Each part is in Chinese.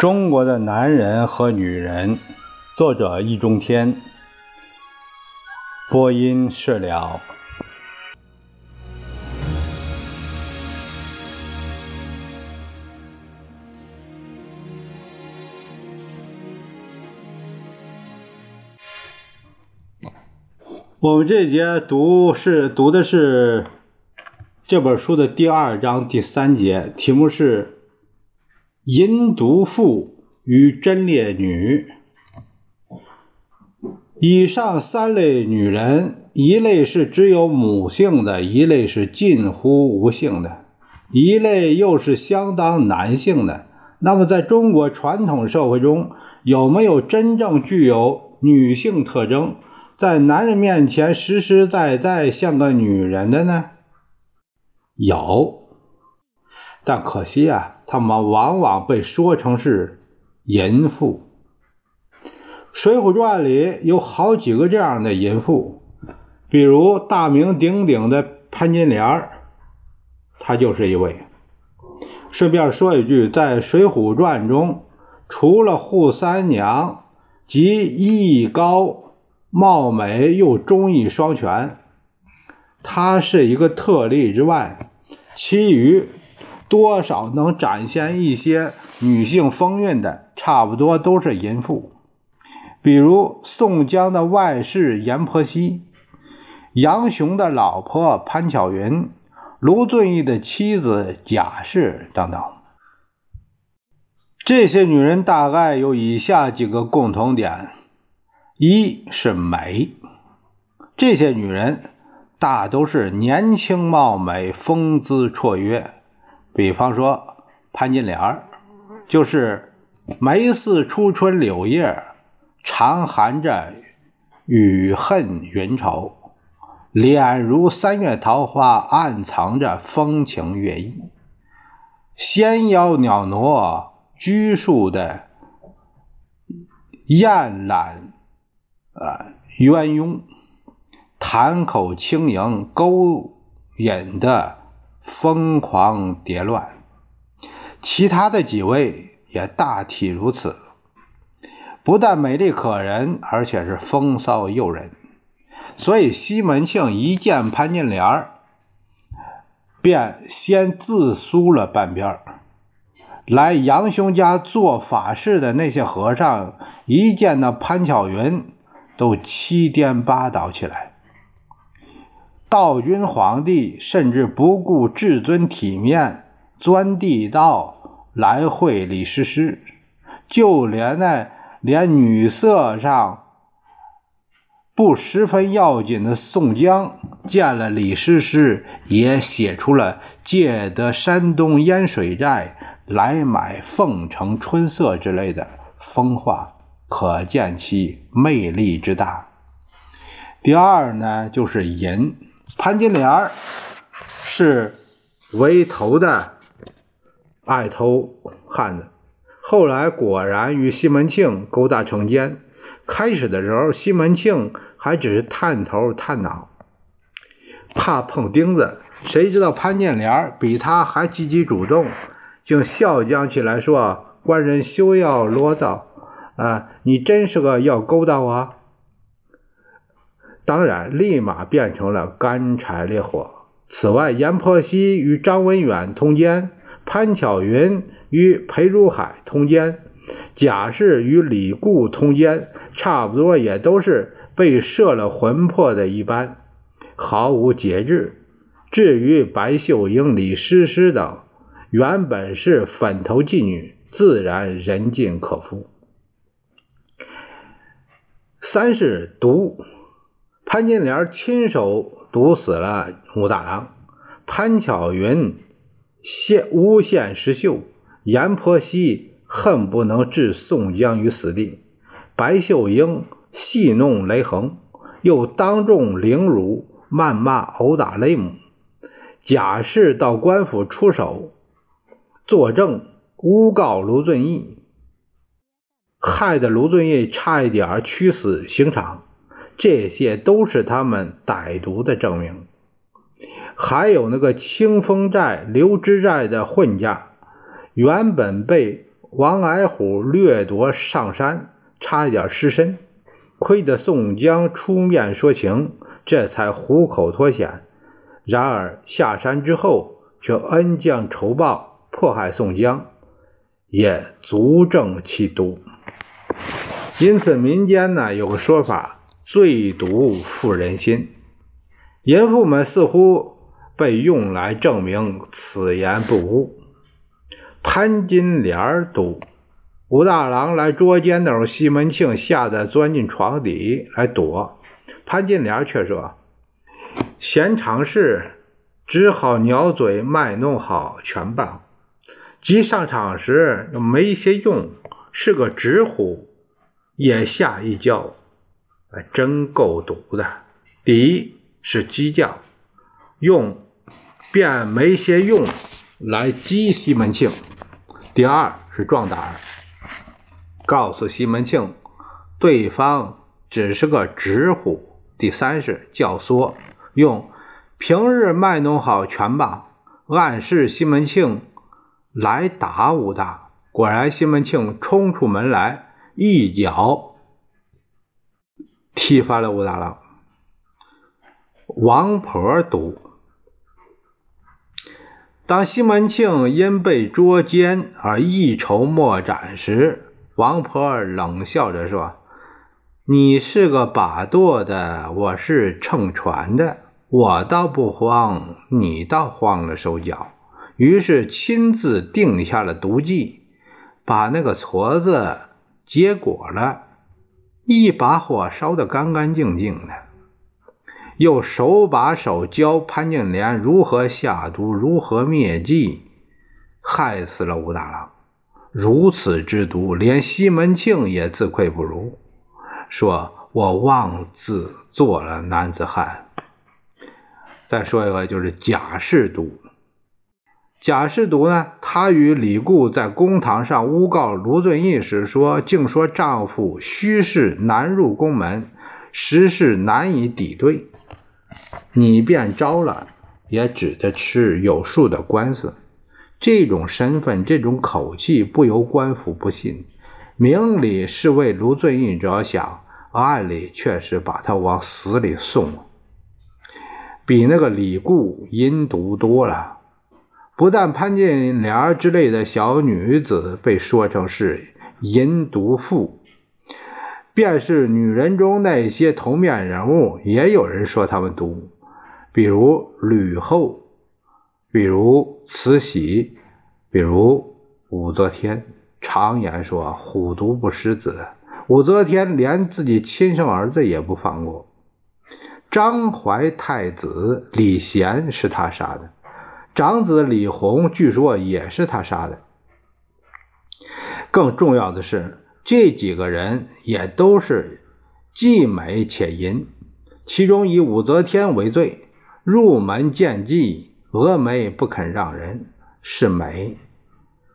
中国的男人和女人，作者易中天，播音释了。我们这节读是读的是这本书的第二章第三节，题目是。淫毒妇与贞烈女，以上三类女人，一类是只有母性的，一类是近乎无性的，一类又是相当男性的。那么，在中国传统社会中，有没有真正具有女性特征，在男人面前实实在在像个女人的呢？有。但可惜啊，他们往往被说成是淫妇。《水浒传》里有好几个这样的淫妇，比如大名鼎鼎的潘金莲她就是一位。顺便说一句，在《水浒传》中，除了扈三娘及艺高貌美又忠义双全，她是一个特例之外，其余。多少能展现一些女性风韵的，差不多都是淫妇。比如宋江的外室阎婆惜，杨雄的老婆潘巧云，卢俊义的妻子贾氏等等。这些女人大概有以下几个共同点：一是美，这些女人大都是年轻貌美，风姿绰约。比方说，潘金莲就是眉似初春柳叶，常含着雨恨云愁；脸如三月桃花，暗藏着风情月意。纤腰袅娜，拘束的艳懒，呃鸳鸯，潭口轻盈，勾引的。疯狂叠乱，其他的几位也大体如此，不但美丽可人，而且是风骚诱人。所以西门庆一见潘金莲便先自苏了半边来杨雄家做法事的那些和尚一见到潘巧云，都七颠八倒起来。道君皇帝甚至不顾至尊体面，钻地道来会李师师，就连那连女色上不十分要紧的宋江，见了李师师，也写出了借得山东烟水寨来买凤城春色之类的风话，可见其魅力之大。第二呢，就是淫。潘金莲是围头的爱偷汉子，后来果然与西门庆勾搭成奸。开始的时候，西门庆还只是探头探脑，怕碰钉子。谁知道潘金莲比他还积极主动，竟笑将起来说：“官人休要啰叨啊，你真是个要勾搭我。”当然，立马变成了干柴烈火。此外，阎婆惜与张文远通奸，潘巧云与裴如海通奸，贾氏与李固通奸，差不多也都是被摄了魂魄的一般，毫无节制。至于白秀英、李师师等，原本是粉头妓女，自然人尽可夫。三是毒。潘金莲亲手毒死了武大郎，潘巧云陷诬陷石秀，阎婆惜恨不能置宋江于死地，白秀英戏弄雷横，又当众凌辱、谩骂、殴打雷母，贾氏到官府出手作证，诬告卢俊义，害得卢俊义差一点屈死刑场。这些都是他们歹毒的证明。还有那个清风寨、刘知寨的混家，原本被王矮虎掠夺上山，差一点失身，亏得宋江出面说情，这才虎口脱险。然而下山之后，却恩将仇报，迫害宋江，也足证其毒。因此，民间呢有个说法：“最毒妇人心。”淫妇们似乎被用来证明此言不污。潘金莲毒，武大郎来捉奸的时候，西门庆吓得钻进床底来躲，潘金莲却说：“闲常事，只好鸟嘴卖弄好全棒。即上场时又没些用，是个直呼。”也吓一跤，还真够毒的。第一是激将，用便没些用来激西门庆；第二是壮胆，告诉西门庆对方只是个直虎；第三是教唆，用平日卖弄好拳棒，暗示西门庆来打武大。果然，西门庆冲出门来。一脚踢翻了武大郎。王婆毒。当西门庆因被捉奸而一筹莫展时，王婆冷笑着说：“你是个把舵的，我是乘船的，我倒不慌，你倒慌了手脚。”于是亲自定下了毒计，把那个矬子。结果了，一把火烧得干干净净的，又手把手教潘金莲如何下毒，如何灭迹，害死了武大郎。如此之毒，连西门庆也自愧不如，说我妄自做了男子汉。再说一个，就是贾氏毒。贾氏独呢？她与李固在公堂上诬告卢俊义时说：“竟说丈夫虚是难入宫门，实是难以抵对。你便招了，也只得吃有数的官司。这种身份，这种口气，不由官府不信。明里是为卢俊义着想，暗里却是把他往死里送，比那个李固阴毒多了。”不但潘金莲之类的小女子被说成是淫毒妇，便是女人中那些头面人物，也有人说他们毒，比如吕后，比如慈禧，比如武则天。常言说虎毒不食子，武则天连自己亲生儿子也不放过。张怀太子李贤是他杀的。长子李弘据说也是他杀的。更重要的是，这几个人也都是既美且淫。其中以武则天为最，入门见计，峨眉不肯让人，是美；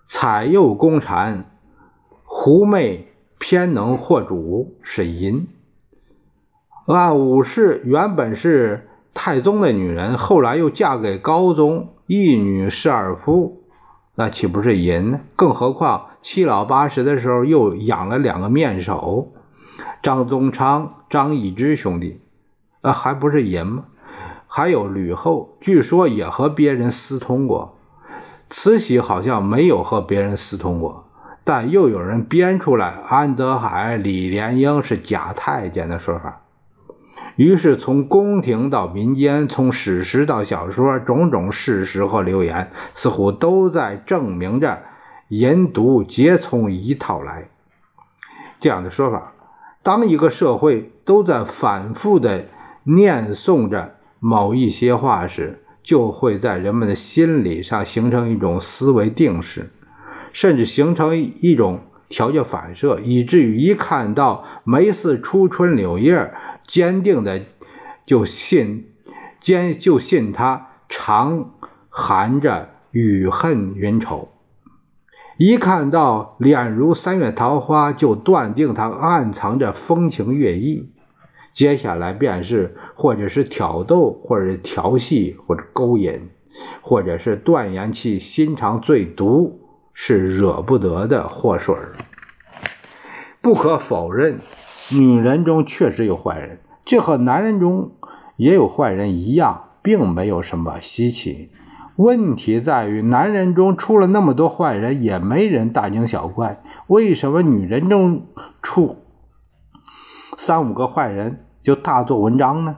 采诱宫缠，狐媚偏能惑主，是淫。按武氏原本是太宗的女人，后来又嫁给高宗。一女侍二夫，那岂不是淫？更何况七老八十的时候又养了两个面首，张宗昌、张易之兄弟，啊，还不是淫吗？还有吕后，据说也和别人私通过。慈禧好像没有和别人私通过，但又有人编出来安德海、李莲英是假太监的说法。于是，从宫廷到民间，从史实到小说，种种事实和流言，似乎都在证明着淫毒皆从一套来。这样的说法，当一个社会都在反复的念诵着某一些话时，就会在人们的心理上形成一种思维定式，甚至形成一种条件反射，以至于一看到梅似初春柳叶。坚定的就信，坚就信他常含着雨恨云愁；一看到脸如三月桃花，就断定他暗藏着风情月意。接下来便是或者是挑逗，或者是调戏，或者勾引，或者是断言其心肠最毒，是惹不得的祸水。不可否认，女人中确实有坏人，这和男人中也有坏人一样，并没有什么稀奇。问题在于，男人中出了那么多坏人，也没人大惊小怪。为什么女人中出三五个坏人就大做文章呢？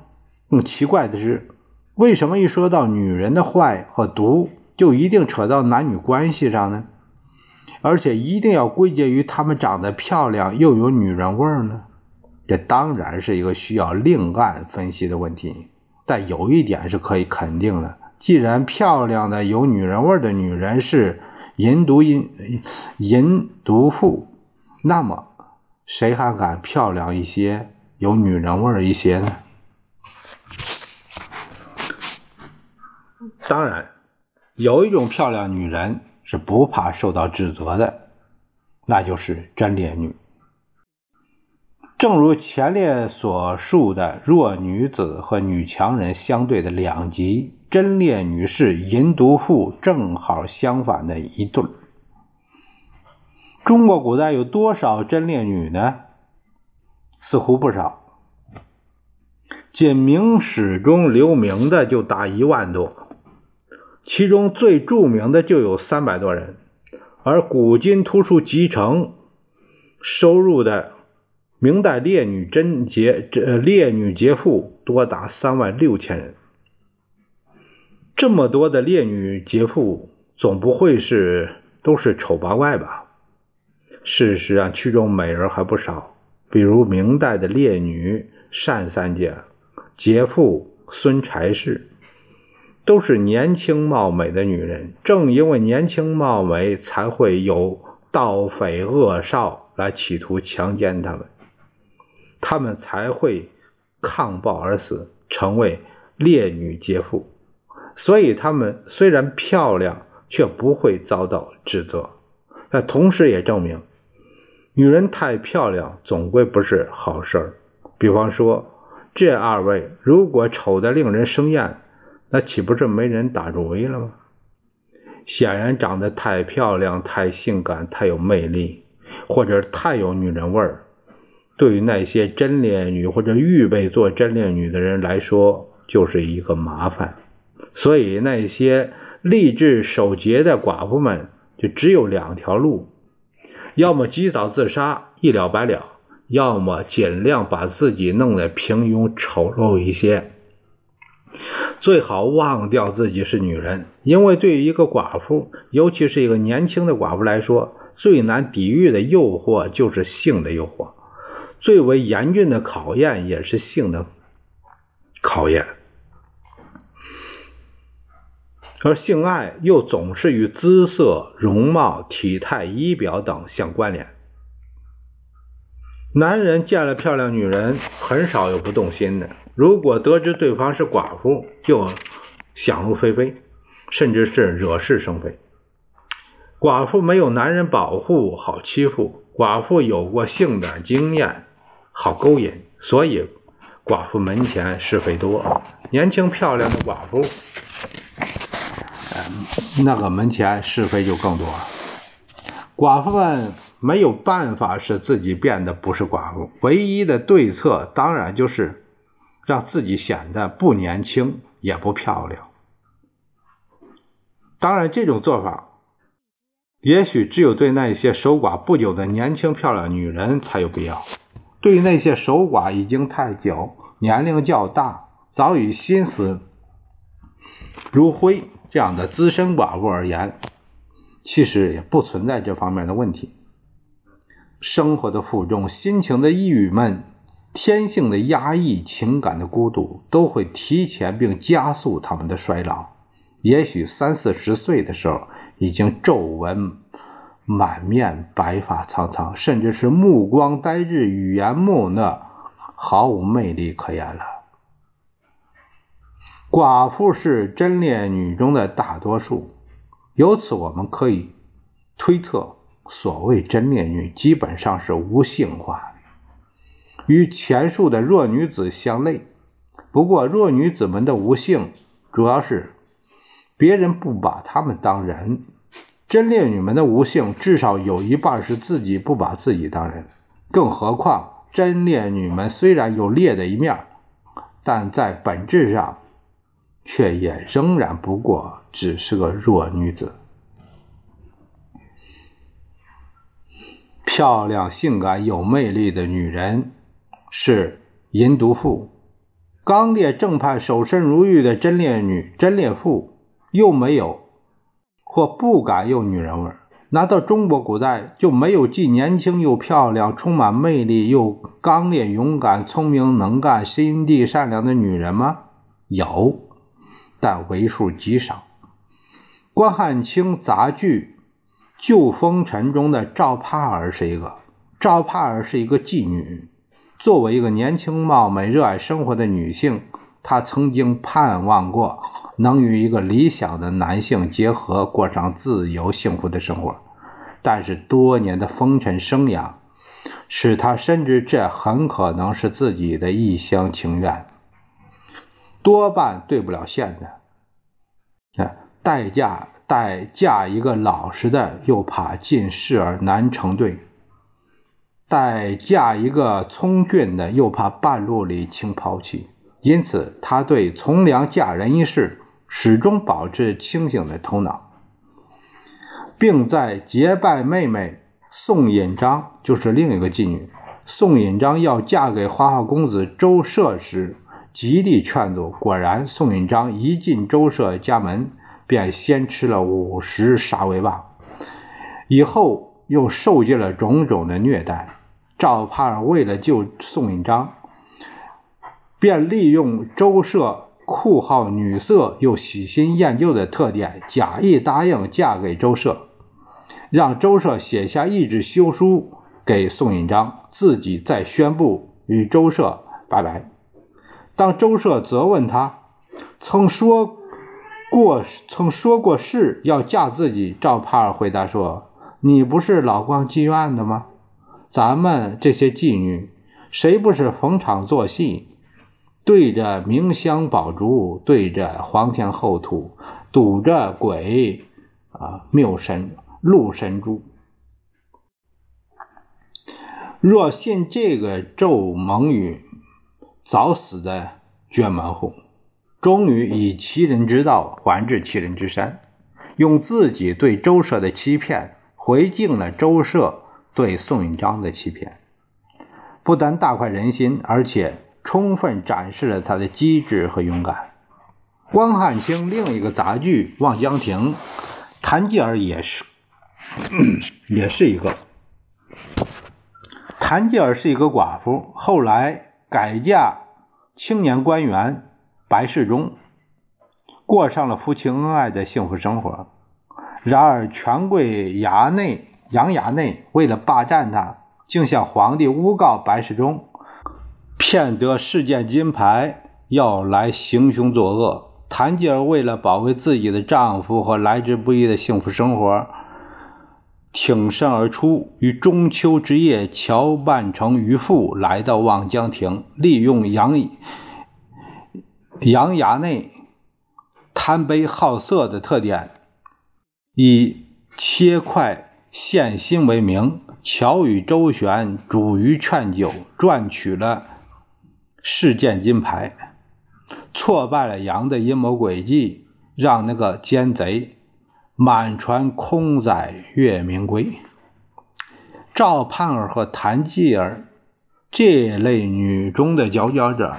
更奇怪的是，为什么一说到女人的坏和毒，就一定扯到男女关系上呢？而且一定要归结于她们长得漂亮又有女人味呢？这当然是一个需要另案分析的问题。但有一点是可以肯定的。既然漂亮的有女人味的女人是淫毒淫淫毒妇，那么谁还敢漂亮一些、有女人味一些呢？当然，有一种漂亮女人是不怕受到指责的，那就是真烈女。正如前列所述的弱女子和女强人相对的两极。贞烈女士淫毒妇，正好相反的一对。中国古代有多少贞烈女呢？似乎不少，仅《明史》中留名的就达一万多，其中最著名的就有三百多人，而《古今图书集成》收入的明代烈女贞洁这烈女杰妇多达三万六千人。这么多的烈女杰妇，总不会是都是丑八怪吧？事实上，其中美人还不少，比如明代的烈女单三姐、杰妇孙柴氏，都是年轻貌美的女人。正因为年轻貌美，才会有盗匪恶少来企图强奸她们，他们才会抗暴而死，成为烈女杰妇。所以，他们虽然漂亮，却不会遭到指责。但同时也证明，女人太漂亮总归不是好事儿。比方说，这二位如果丑得令人生厌，那岂不是没人打主意了吗？显然，长得太漂亮、太性感、太有魅力，或者太有女人味儿，对于那些真烈女或者预备做真烈女的人来说，就是一个麻烦。所以，那些立志守节的寡妇们就只有两条路：要么及早自杀，一了百了；要么尽量把自己弄得平庸丑陋一些。最好忘掉自己是女人，因为对于一个寡妇，尤其是一个年轻的寡妇来说，最难抵御的诱惑就是性的诱惑，最为严峻的考验也是性的考验。而性爱又总是与姿色、容貌、体态、仪表等相关联。男人见了漂亮女人，很少有不动心的。如果得知对方是寡妇，就想入非非，甚至是惹是生非。寡妇没有男人保护，好欺负；寡妇有过性的经验，好勾引。所以，寡妇门前是非多。年轻漂亮的寡妇。那个门前是非就更多。寡妇们没有办法使自己变得不是寡妇，唯一的对策当然就是让自己显得不年轻也不漂亮。当然，这种做法也许只有对那些守寡不久的年轻漂亮女人才有必要。对于那些守寡已经太久、年龄较大、早已心死如灰。这样的资深寡妇而言，其实也不存在这方面的问题。生活的负重、心情的抑郁闷、天性的压抑、情感的孤独，都会提前并加速他们的衰老。也许三四十岁的时候，已经皱纹满面、白发苍苍，甚至是目光呆滞、语言木讷，毫无魅力可言了。寡妇是贞烈女中的大多数，由此我们可以推测，所谓贞烈女基本上是无性化，与前述的弱女子相类。不过，弱女子们的无性，主要是别人不把她们当人，真烈女们的无性，至少有一半是自己不把自己当人。更何况，真烈女们虽然有烈的一面，但在本质上，却也仍然不过只是个弱女子。漂亮、性感、有魅力的女人是淫毒妇；刚烈、正派、守身如玉的真烈女、真烈妇又没有。或不敢有女人味儿，难道中国古代就没有既年轻又漂亮、充满魅力又刚烈勇敢、聪明能干、心地善良的女人吗？有，但为数极少。关汉卿杂剧《旧风尘》中的赵帕儿是一个。赵帕儿是一个妓女，作为一个年轻貌美、热爱生活的女性，她曾经盼望过。能与一个理想的男性结合，过上自由幸福的生活，但是多年的风尘生涯，使他深知这很可能是自己的一厢情愿，多半兑不了现的。代，嫁代嫁一个老实的，又怕进士而难成对；待嫁一个聪俊的，又怕半路里轻抛弃。因此，他对从良嫁人一事。始终保持清醒的头脑，并在结拜妹妹宋引章，就是另一个妓女宋引章要嫁给花花公子周舍时，极力劝阻。果然，宋引章一进周舍家门，便先吃了五十杀威棒，以后又受尽了种种的虐待。赵盼儿为了救宋引章，便利用周舍。酷好女色又喜新厌旧的特点，假意答应嫁给周舍，让周舍写下一纸休书给宋引章，自己再宣布与周舍拜拜。当周舍责问他曾说过曾说过是要嫁自己，赵盼儿回答说：“你不是老逛妓院的吗？咱们这些妓女，谁不是逢场作戏？”对着明香宝烛，对着皇天后土，赌着鬼啊谬神禄神珠。若信这个咒蒙语，早死的绝门户，终于以其人之道还治其人之身，用自己对周舍的欺骗回敬了周舍对宋引章的欺骗，不但大快人心，而且。充分展示了他的机智和勇敢。关汉卿另一个杂剧《望江亭》，谭继儿也是，也是一个。谭继儿是一个寡妇，后来改嫁青年官员白世忠，过上了夫妻恩爱的幸福生活。然而权贵衙内杨衙内为了霸占她，竟向皇帝诬告白世忠。骗得世件金牌，要来行凶作恶。谭继儿为了保卫自己的丈夫和来之不易的幸福生活，挺身而出，于中秋之夜乔扮成渔妇，来到望江亭，利用杨杨衙内贪杯好色的特点，以切块献心为名，巧与周旋，煮鱼劝酒，赚取了。事件金牌，挫败了杨的阴谋诡计，让那个奸贼满船空载月明归。赵盼儿和谭继儿这类女中的佼佼者，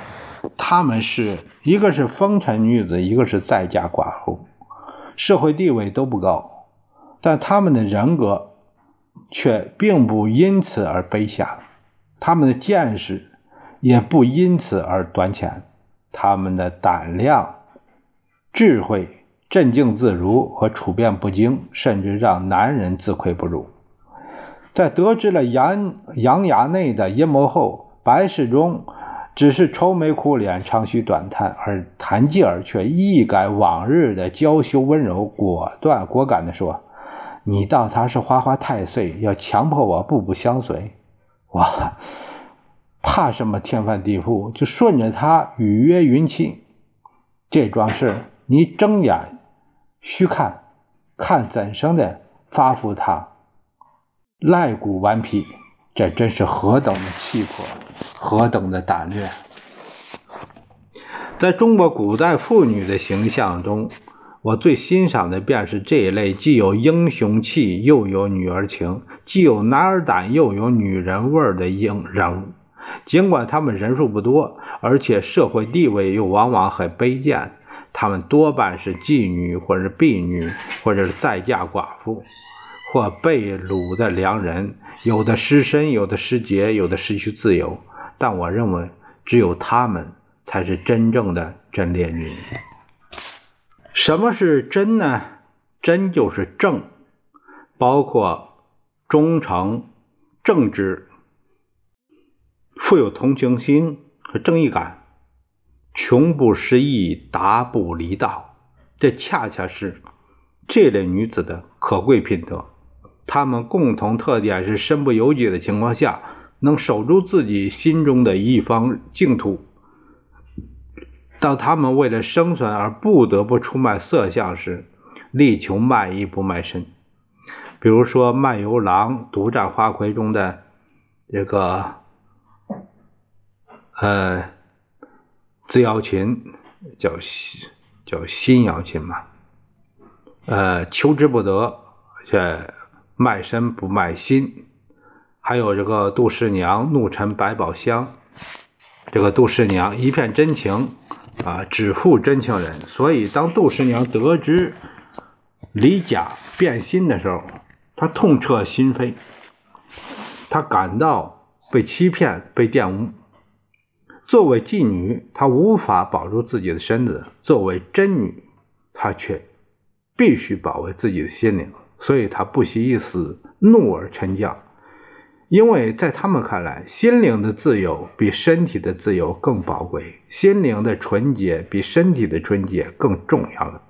她们是一个是风尘女子，一个是在家寡妇，社会地位都不高，但她们的人格却并不因此而卑下，她们的见识。也不因此而短浅，他们的胆量、智慧、镇静自如和处变不惊，甚至让男人自愧不如。在得知了杨杨衙内的阴谋后，白世忠只是愁眉苦脸、长吁短叹，而谭继儿却一改往日的娇羞温柔，果断果敢地说：“你道他是花花太岁，要强迫我步步相随？哇！”怕什么天翻地覆？就顺着他雨约云气。这桩事你睁眼虚看，看怎生的发福他，赖骨顽皮，这真是何等的气魄，何等的胆略！在中国古代妇女的形象中，我最欣赏的便是这一类既有英雄气又有女儿情，既有男儿胆又有女人味的英人物。尽管他们人数不多，而且社会地位又往往很卑贱，他们多半是妓女，或者是婢女，或者是再嫁寡妇，或被掳的良人，有的失身，有的失节，有的失去自由。但我认为，只有他们才是真正的真烈女。什么是真呢？真就是正，包括忠诚、正直、富有同情心和正义感，穷不失义，达不离道。这恰恰是这类女子的可贵品德。她们共同特点是身不由己的情况下，能守住自己心中的一方净土。当他们为了生存而不得不出卖色相时，力求卖艺不卖身。比如说《卖油郎独占花魁》中的这个呃自瑶琴，叫叫新瑶琴嘛，呃求之不得，这卖身不卖心。还有这个杜十娘怒沉百宝箱，这个杜十娘一片真情。啊，只负真情人。所以，当杜十娘得知李甲变心的时候，她痛彻心扉，她感到被欺骗、被玷污。作为妓女，她无法保住自己的身子；作为真女，她却必须保卫自己的心灵。所以，她不惜一死，怒而沉降。因为在他们看来，心灵的自由比身体的自由更宝贵，心灵的纯洁比身体的纯洁更重要。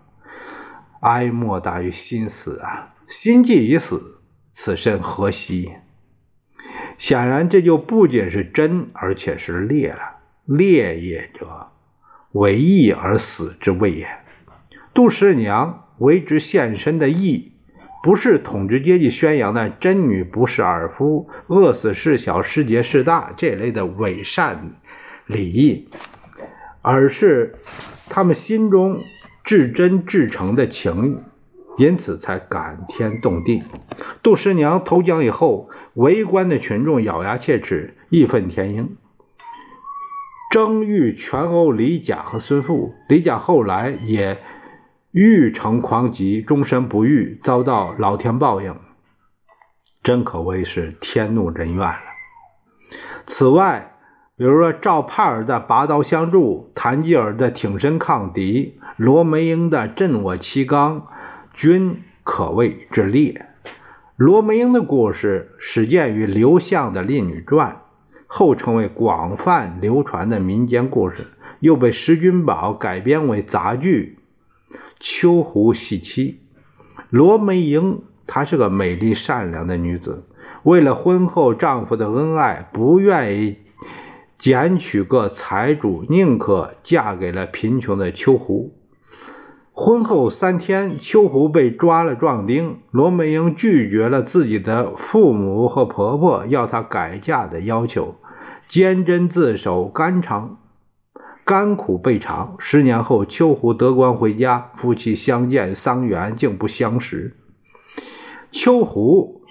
哀莫大于心死啊！心既已死，此身何惜？显然，这就不仅是真，而且是烈了。烈也者，为义而死之谓也。杜十娘为之献身的义。不是统治阶级宣扬的“真女不是尔夫，饿死事小，失节事大”这类的伪善礼义，而是他们心中至真至诚的情谊，因此才感天动地。杜十娘投江以后，围观的群众咬牙切齿，义愤填膺，争欲全殴李甲和孙富。李甲后来也。欲成狂疾，终身不愈，遭到老天报应，真可谓是天怒人怨了。此外，比如说赵盼儿的拔刀相助，谭继儿的挺身抗敌，罗梅英的振我其刚，均可谓之烈。罗梅英的故事始见于刘向的《烈女传》，后成为广泛流传的民间故事，又被石君宝改编为杂剧。秋湖戏妻罗梅英，她是个美丽善良的女子，为了婚后丈夫的恩爱，不愿意捡取个财主，宁可嫁给了贫穷的秋湖。婚后三天，秋胡被抓了壮丁，罗梅英拒绝了自己的父母和婆婆要她改嫁的要求，坚贞自守，肝肠。甘苦备尝。十年后，秋胡得官回家，夫妻相见桑园，竟不相识。秋胡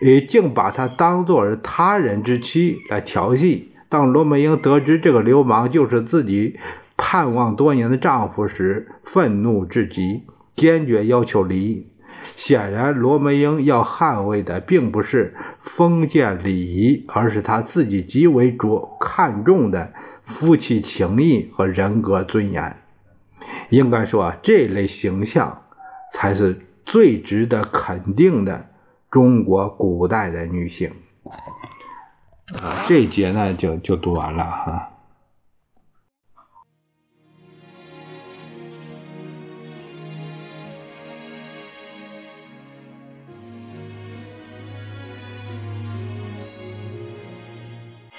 也竟把她当作他人之妻来调戏。当罗梅英得知这个流氓就是自己盼望多年的丈夫时，愤怒至极，坚决要求离异。显然，罗梅英要捍卫的并不是封建礼仪，而是她自己极为着看重的。夫妻情谊和人格尊严，应该说这类形象才是最值得肯定的中国古代的女性。啊，这一节呢就就读完了哈。